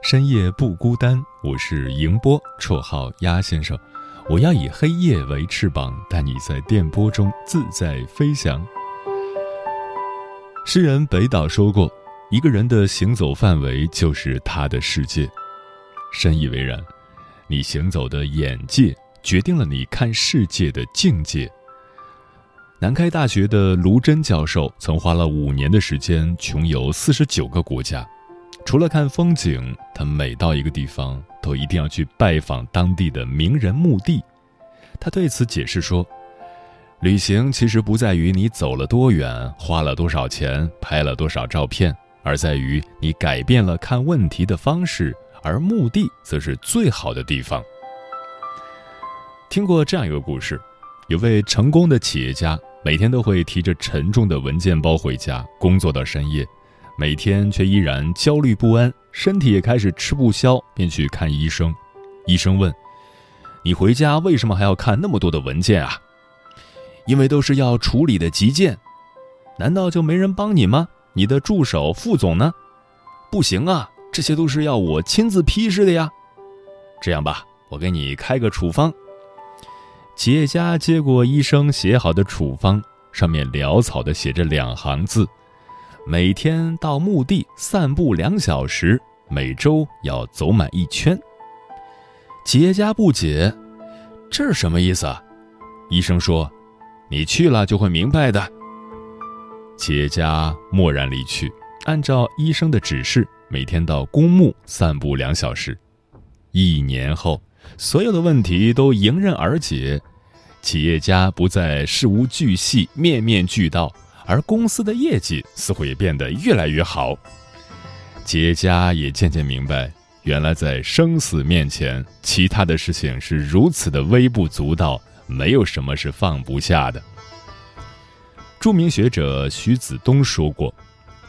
深夜不孤单，我是迎波，绰号鸭先生。我要以黑夜为翅膀，带你在电波中自在飞翔。诗人北岛说过：“一个人的行走范围就是他的世界。”深以为然。你行走的眼界，决定了你看世界的境界。南开大学的卢真教授曾花了五年的时间，穷游四十九个国家。除了看风景，他每到一个地方都一定要去拜访当地的名人墓地。他对此解释说：“旅行其实不在于你走了多远、花了多少钱、拍了多少照片，而在于你改变了看问题的方式，而墓地则是最好的地方。”听过这样一个故事：有位成功的企业家，每天都会提着沉重的文件包回家，工作到深夜。每天却依然焦虑不安，身体也开始吃不消，便去看医生。医生问：“你回家为什么还要看那么多的文件啊？”“因为都是要处理的急件。”“难道就没人帮你吗？你的助手副总呢？”“不行啊，这些都是要我亲自批示的呀。”“这样吧，我给你开个处方。”企业家接过医生写好的处方，上面潦草地写着两行字。每天到墓地散步两小时，每周要走满一圈。企业家不解，这是什么意思？啊？医生说：“你去了就会明白的。”企业家默然离去，按照医生的指示，每天到公墓散步两小时。一年后，所有的问题都迎刃而解，企业家不再事无巨细、面面俱到。而公司的业绩似乎也变得越来越好，企业家也渐渐明白，原来在生死面前，其他的事情是如此的微不足道，没有什么是放不下的。著名学者徐子东说过：“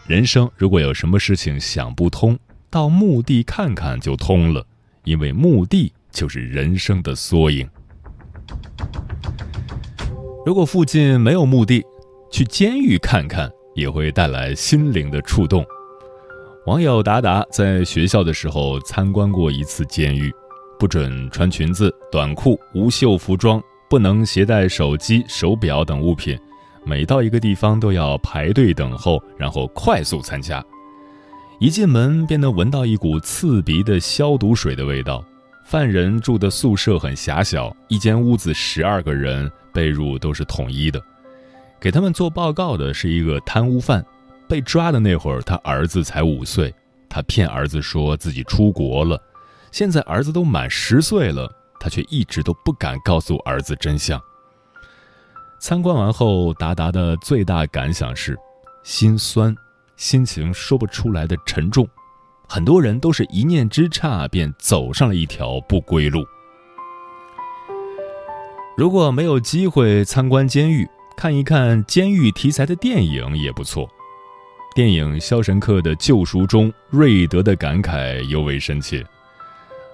人生如果有什么事情想不通，到墓地看看就通了，因为墓地就是人生的缩影。如果附近没有墓地。”去监狱看看也会带来心灵的触动。网友达达在学校的时候参观过一次监狱，不准穿裙子、短裤、无袖服装，不能携带手机、手表等物品。每到一个地方都要排队等候，然后快速参加。一进门便能闻到一股刺鼻的消毒水的味道。犯人住的宿舍很狭小，一间屋子十二个人，被褥都是统一的。给他们做报告的是一个贪污犯，被抓的那会儿，他儿子才五岁，他骗儿子说自己出国了，现在儿子都满十岁了，他却一直都不敢告诉儿子真相。参观完后，达达的最大感想是心酸，心情说不出来的沉重。很多人都是一念之差便走上了一条不归路。如果没有机会参观监狱，看一看监狱题材的电影也不错。电影《肖申克的救赎》中，瑞德的感慨尤为深切。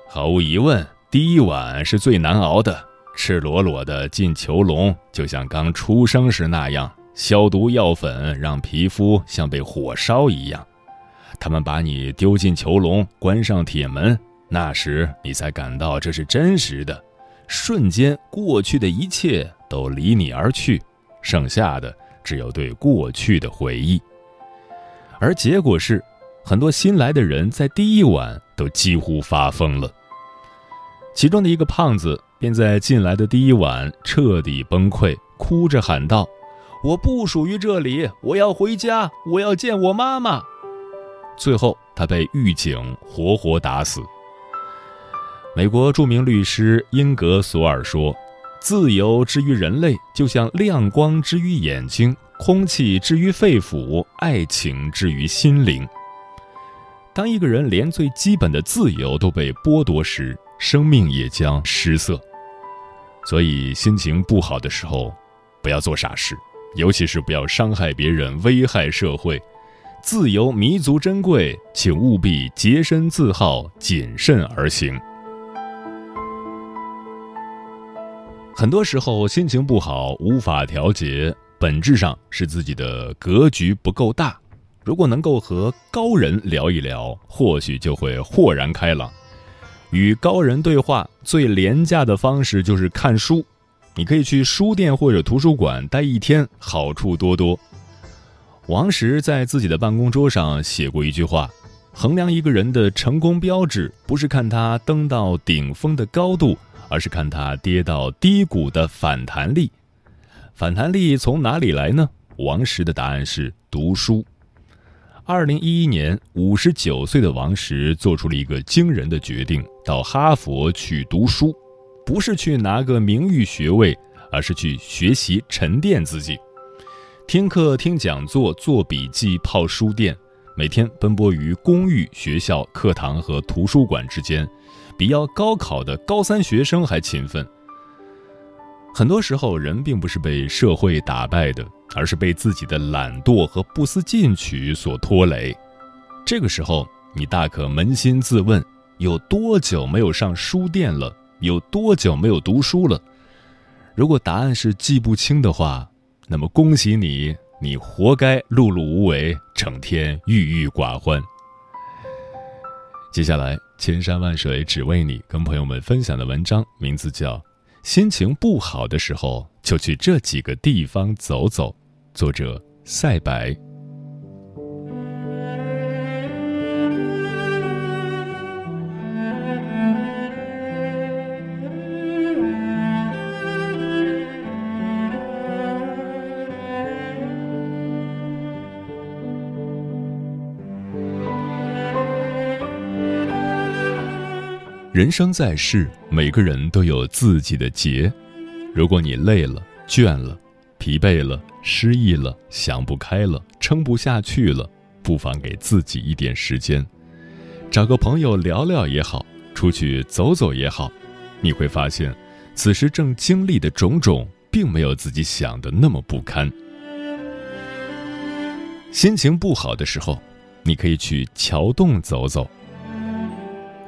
毫无疑问，第一晚是最难熬的。赤裸裸的进囚笼，就像刚出生时那样，消毒药粉让皮肤像被火烧一样。他们把你丢进囚笼，关上铁门，那时你才感到这是真实的。瞬间，过去的一切都离你而去。剩下的只有对过去的回忆，而结果是，很多新来的人在第一晚都几乎发疯了。其中的一个胖子便在进来的第一晚彻底崩溃，哭着喊道：“我不属于这里，我要回家，我要见我妈妈。”最后，他被狱警活活打死。美国著名律师英格索尔说：“自由之于人类，就像亮光之于眼睛，空气之于肺腑，爱情之于心灵。”当一个人连最基本的自由都被剥夺时，生命也将失色。所以，心情不好的时候，不要做傻事，尤其是不要伤害别人、危害社会。自由弥足珍贵，请务必洁身自好，谨慎而行。很多时候，心情不好无法调节，本质上是自己的格局不够大。如果能够和高人聊一聊，或许就会豁然开朗。与高人对话最廉价的方式就是看书，你可以去书店或者图书馆待一天，好处多多。王石在自己的办公桌上写过一句话：衡量一个人的成功标志，不是看他登到顶峰的高度，而是看他跌到低谷的反弹力。反弹力从哪里来呢？王石的答案是读书。二零一一年，五十九岁的王石做出了一个惊人的决定：到哈佛去读书，不是去拿个名誉学位，而是去学习沉淀自己。听课、听讲座、做笔记、泡书店，每天奔波于公寓、学校、课堂和图书馆之间，比要高考的高三学生还勤奋。很多时候，人并不是被社会打败的，而是被自己的懒惰和不思进取所拖累。这个时候，你大可扪心自问：有多久没有上书店了？有多久没有读书了？如果答案是记不清的话，那么恭喜你，你活该碌碌无为，整天郁郁寡欢。接下来，千山万水只为你，跟朋友们分享的文章名字叫。心情不好的时候，就去这几个地方走走。作者：赛白。人生在世，每个人都有自己的劫。如果你累了、倦了、疲惫了、失意了、想不开了、撑不下去了，不妨给自己一点时间，找个朋友聊聊也好，出去走走也好，你会发现，此时正经历的种种，并没有自己想的那么不堪。心情不好的时候，你可以去桥洞走走。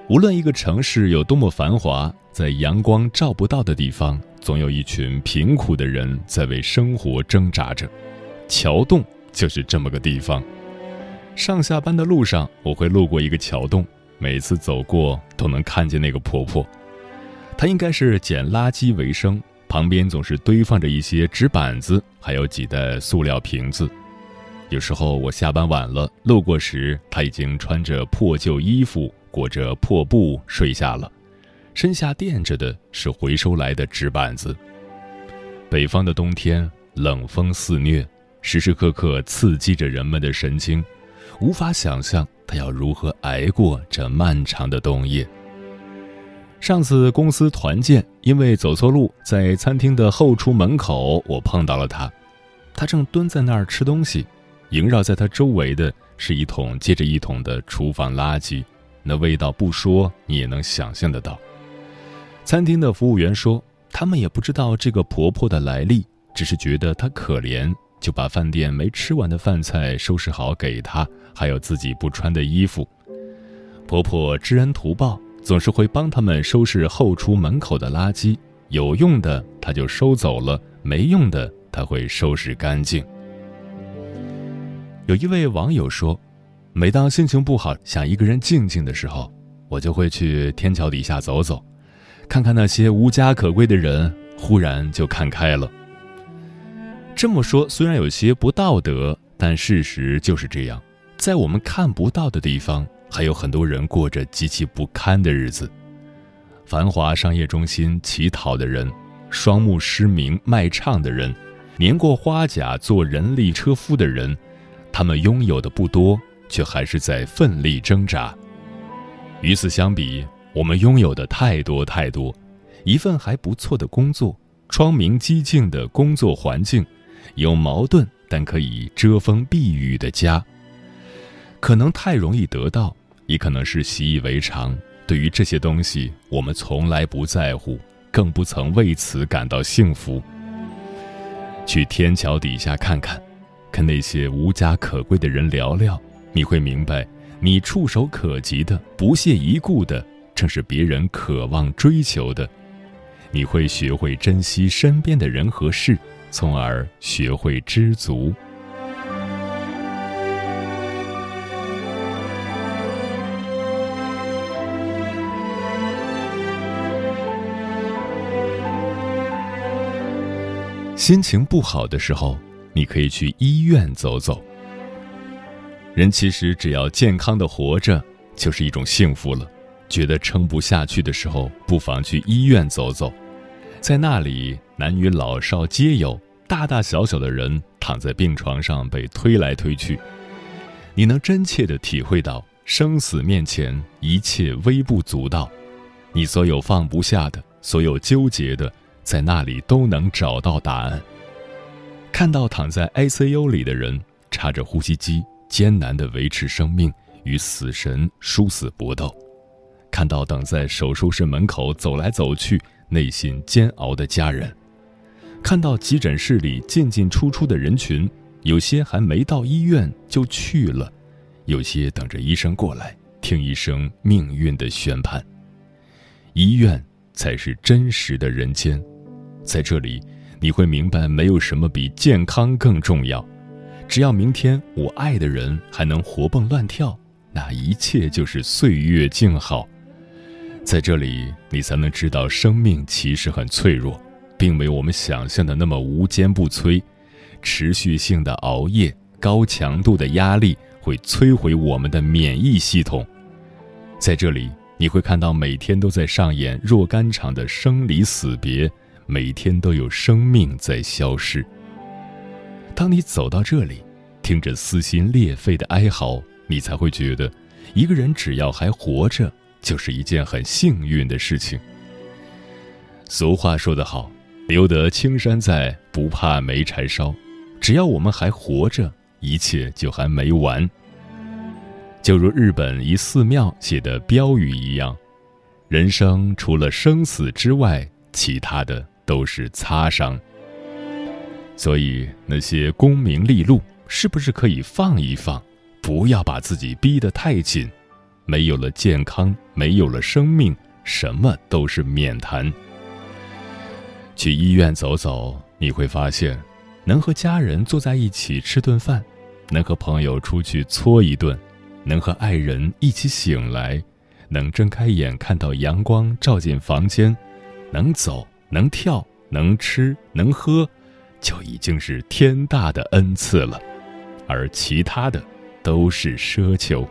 无论一个城市有多么繁华，在阳光照不到的地方，总有一群贫苦的人在为生活挣扎着。桥洞就是这么个地方。上下班的路上，我会路过一个桥洞，每次走过都能看见那个婆婆。她应该是捡垃圾为生，旁边总是堆放着一些纸板子，还有几袋塑料瓶子。有时候我下班晚了，路过时，她已经穿着破旧衣服。裹着破布睡下了，身下垫着的是回收来的纸板子。北方的冬天冷风肆虐，时时刻刻刺激着人们的神经，无法想象他要如何挨过这漫长的冬夜。上次公司团建，因为走错路，在餐厅的后厨门口，我碰到了他，他正蹲在那儿吃东西，萦绕在他周围的是一桶接着一桶的厨房垃圾。那味道不说，你也能想象得到。餐厅的服务员说，他们也不知道这个婆婆的来历，只是觉得她可怜，就把饭店没吃完的饭菜收拾好给她，还有自己不穿的衣服。婆婆知恩图报，总是会帮他们收拾后厨门口的垃圾，有用的她就收走了，没用的她会收拾干净。有一位网友说。每当心情不好、想一个人静静的时候，我就会去天桥底下走走，看看那些无家可归的人，忽然就看开了。这么说虽然有些不道德，但事实就是这样。在我们看不到的地方，还有很多人过着极其不堪的日子。繁华商业中心乞讨的人，双目失明卖唱的人，年过花甲做人力车夫的人，他们拥有的不多，却还是在奋力挣扎。与此相比，我们拥有的太多太多，一份还不错的工作，窗明几净的工作环境，有矛盾但可以遮风避雨的家。可能太容易得到，也可能是习以为常。对于这些东西，我们从来不在乎，更不曾为此感到幸福。去天桥底下看看，跟那些无家可归的人聊聊，你会明白，你触手可及的、不屑一顾的，正是别人渴望追求的。你会学会珍惜身边的人和事，从而学会知足。心情不好的时候，你可以去医院走走。人其实只要健康的活着，就是一种幸福了。觉得撑不下去的时候，不妨去医院走走，在那里，男女老少皆有，大大小小的人躺在病床上被推来推去，你能真切的体会到生死面前一切微不足道，你所有放不下的，所有纠结的。在那里都能找到答案。看到躺在 ICU 里的人插着呼吸机，艰难地维持生命，与死神殊死搏斗；看到等在手术室门口走来走去、内心煎熬的家人；看到急诊室里进进出出的人群，有些还没到医院就去了，有些等着医生过来听一声命运的宣判。医院才是真实的人间。在这里，你会明白，没有什么比健康更重要。只要明天我爱的人还能活蹦乱跳，那一切就是岁月静好。在这里，你才能知道生命其实很脆弱，并没有我们想象的那么无坚不摧。持续性的熬夜、高强度的压力会摧毁我们的免疫系统。在这里，你会看到每天都在上演若干场的生离死别。每天都有生命在消失。当你走到这里，听着撕心裂肺的哀嚎，你才会觉得，一个人只要还活着，就是一件很幸运的事情。俗话说得好，“留得青山在，不怕没柴烧。”只要我们还活着，一切就还没完。就如日本一寺庙写的标语一样：“人生除了生死之外，其他的。”都是擦伤，所以那些功名利禄是不是可以放一放？不要把自己逼得太紧。没有了健康，没有了生命，什么都是免谈。去医院走走，你会发现，能和家人坐在一起吃顿饭，能和朋友出去搓一顿，能和爱人一起醒来，能睁开眼看到阳光照进房间，能走。能跳，能吃，能喝，就已经是天大的恩赐了，而其他的都是奢求。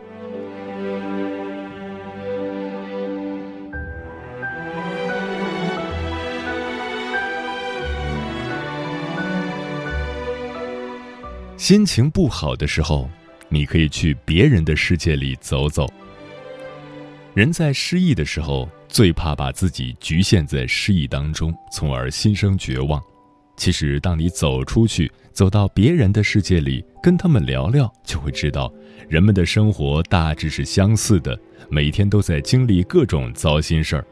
心情不好的时候，你可以去别人的世界里走走。人在失意的时候。最怕把自己局限在失意当中，从而心生绝望。其实，当你走出去，走到别人的世界里，跟他们聊聊，就会知道，人们的生活大致是相似的，每天都在经历各种糟心事儿。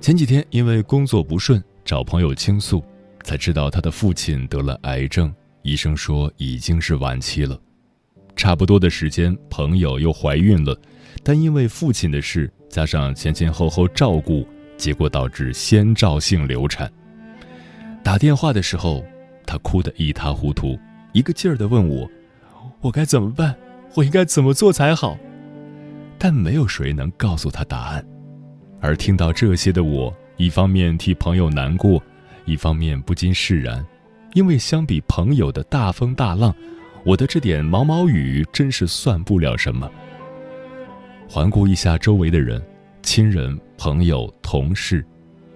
前几天因为工作不顺，找朋友倾诉，才知道他的父亲得了癌症，医生说已经是晚期了。差不多的时间，朋友又怀孕了，但因为父亲的事。加上前前后后照顾，结果导致先兆性流产。打电话的时候，他哭得一塌糊涂，一个劲儿地问我：“我该怎么办？我应该怎么做才好？”但没有谁能告诉他答案。而听到这些的我，一方面替朋友难过，一方面不禁释然，因为相比朋友的大风大浪，我的这点毛毛雨真是算不了什么。环顾一下周围的人，亲人、朋友、同事，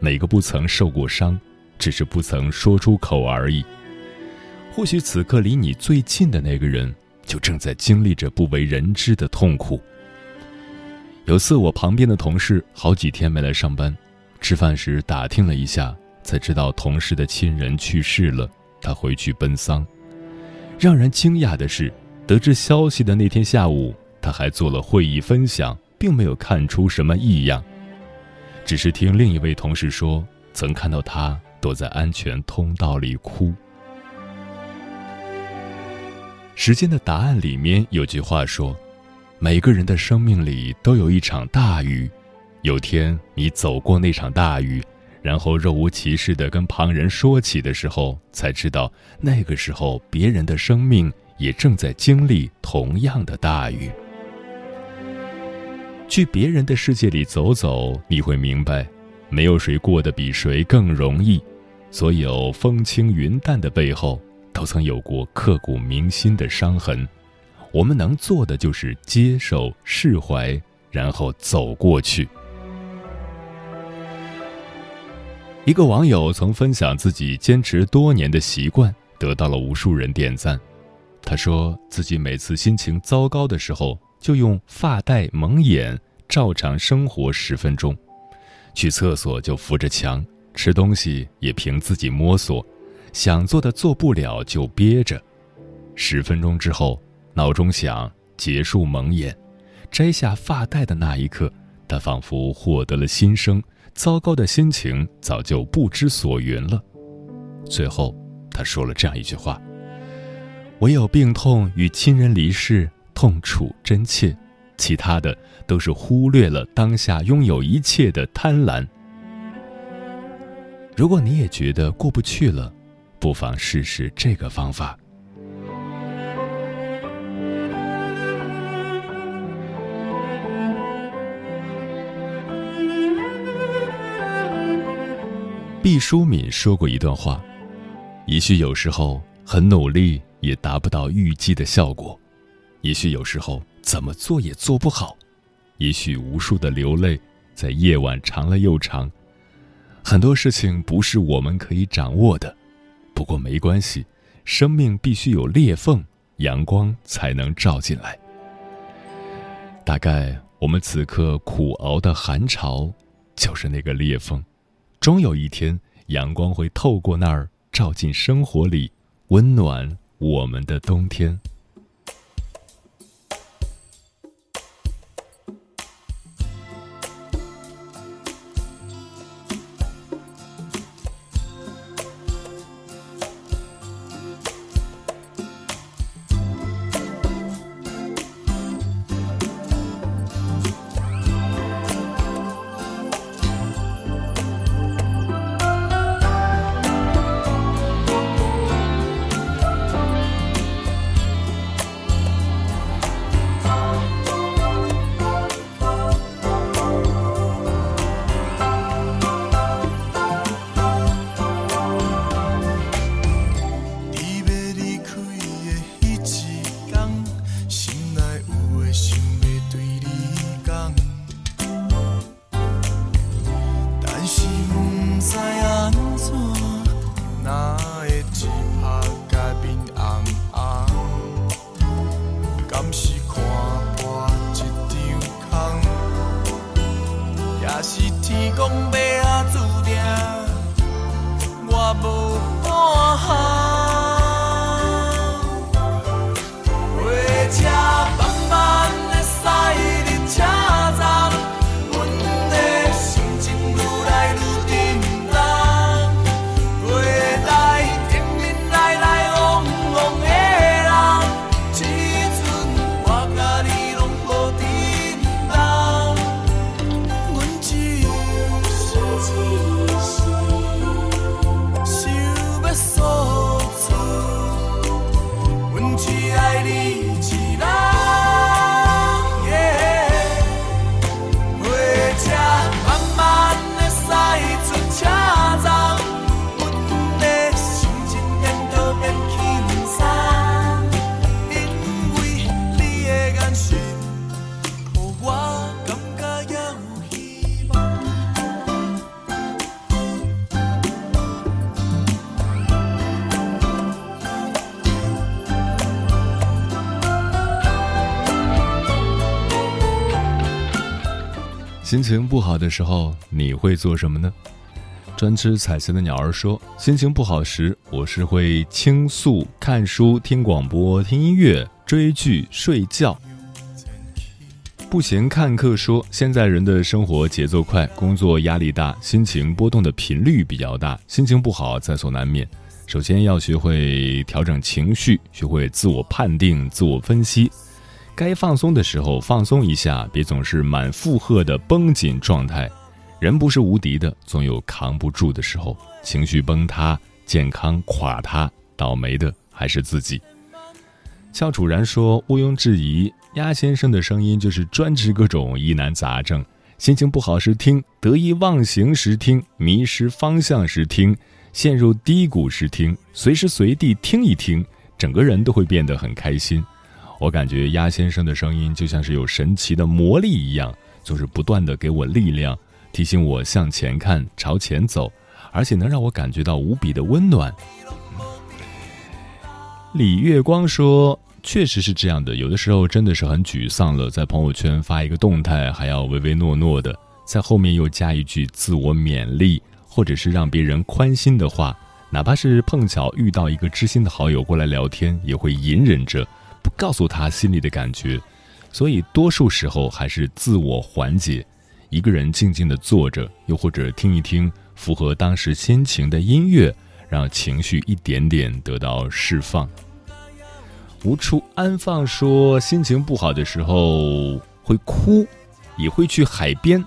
哪个不曾受过伤，只是不曾说出口而已。或许此刻离你最近的那个人，就正在经历着不为人知的痛苦。有次我旁边的同事好几天没来上班，吃饭时打听了一下，才知道同事的亲人去世了，他回去奔丧。让人惊讶的是，得知消息的那天下午，他还做了会议分享，并没有看出什么异样，只是听另一位同事说，曾看到他躲在安全通道里哭。时间的答案里面有句话说。每个人的生命里都有一场大雨，有天你走过那场大雨，然后若无其事地跟旁人说起的时候，才知道那个时候别人的生命也正在经历同样的大雨。去别人的世界里走走，你会明白，没有谁过得比谁更容易，所有风轻云淡的背后，都曾有过刻骨铭心的伤痕。我们能做的就是接受、释怀，然后走过去。一个网友曾分享自己坚持多年的习惯，得到了无数人点赞。他说自己每次心情糟糕的时候，就用发带蒙眼，照常生活十分钟；去厕所就扶着墙，吃东西也凭自己摸索，想做的做不了就憋着。十分钟之后。闹钟响，结束蒙眼，摘下发带的那一刻，他仿佛获得了新生，糟糕的心情早就不知所云了。最后，他说了这样一句话：“唯有病痛与亲人离世，痛楚真切，其他的都是忽略了当下拥有一切的贪婪。”如果你也觉得过不去了，不妨试试这个方法。毕淑敏说过一段话：“也许有时候很努力也达不到预计的效果，也许有时候怎么做也做不好，也许无数的流泪在夜晚长了又长。很多事情不是我们可以掌握的，不过没关系，生命必须有裂缝，阳光才能照进来。大概我们此刻苦熬的寒潮，就是那个裂缝。”终有一天，阳光会透过那儿照进生活里，温暖我们的冬天。心情不好的时候，你会做什么呢？专吃彩色的鸟儿说：“心情不好时，我是会倾诉、看书、听广播、听音乐、追剧、睡觉。”不闲看客说：“现在人的生活节奏快，工作压力大，心情波动的频率比较大，心情不好在所难免。首先要学会调整情绪，学会自我判定、自我分析。该放松的时候放松一下，别总是满负荷的绷紧状态。”人不是无敌的，总有扛不住的时候，情绪崩塌，健康垮塌，倒霉的还是自己。俏楚然说：“毋庸置疑，鸭先生的声音就是专治各种疑难杂症。心情不好时听，得意忘形时听，迷失方向时听，陷入低谷时听，随时随地听一听，整个人都会变得很开心。我感觉鸭先生的声音就像是有神奇的魔力一样，总是不断的给我力量。”提醒我向前看，朝前走，而且能让我感觉到无比的温暖。李月光说：“确实是这样的，有的时候真的是很沮丧了，在朋友圈发一个动态，还要唯唯诺诺的，在后面又加一句自我勉励，或者是让别人宽心的话，哪怕是碰巧遇到一个知心的好友过来聊天，也会隐忍着不告诉他心里的感觉，所以多数时候还是自我缓解。”一个人静静的坐着，又或者听一听符合当时心情的音乐，让情绪一点点得到释放。无处安放说，心情不好的时候会哭，也会去海边。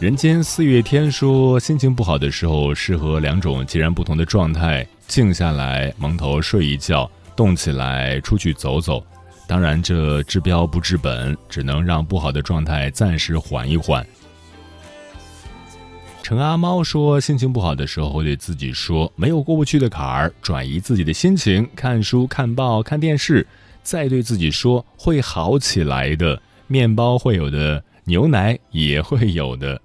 人间四月天说，心情不好的时候适合两种截然不同的状态：静下来蒙头睡一觉，动起来出去走走。当然，这治标不治本，只能让不好的状态暂时缓一缓。陈阿猫说：“心情不好的时候，会对自己说，没有过不去的坎儿，转移自己的心情，看书、看报、看电视，再对自己说会好起来的。面包会有的，牛奶也会有的。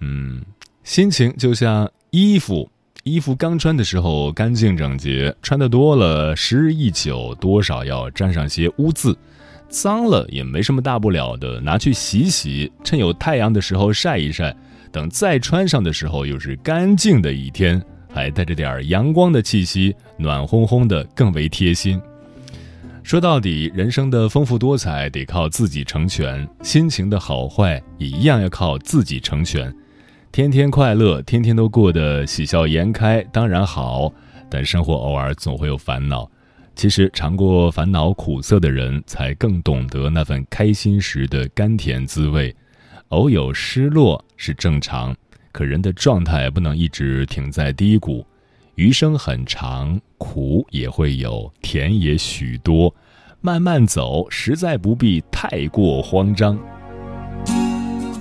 嗯，心情就像衣服。”衣服刚穿的时候干净整洁，穿的多了，时日一久，多少要沾上些污渍。脏了也没什么大不了的，拿去洗洗，趁有太阳的时候晒一晒，等再穿上的时候又是干净的一天，还带着点阳光的气息，暖烘烘的，更为贴心。说到底，人生的丰富多彩得靠自己成全，心情的好坏也一样要靠自己成全。天天快乐，天天都过得喜笑颜开，当然好。但生活偶尔总会有烦恼。其实尝过烦恼苦涩的人，才更懂得那份开心时的甘甜滋味。偶有失落是正常，可人的状态不能一直停在低谷。余生很长，苦也会有，甜也许多。慢慢走，实在不必太过慌张。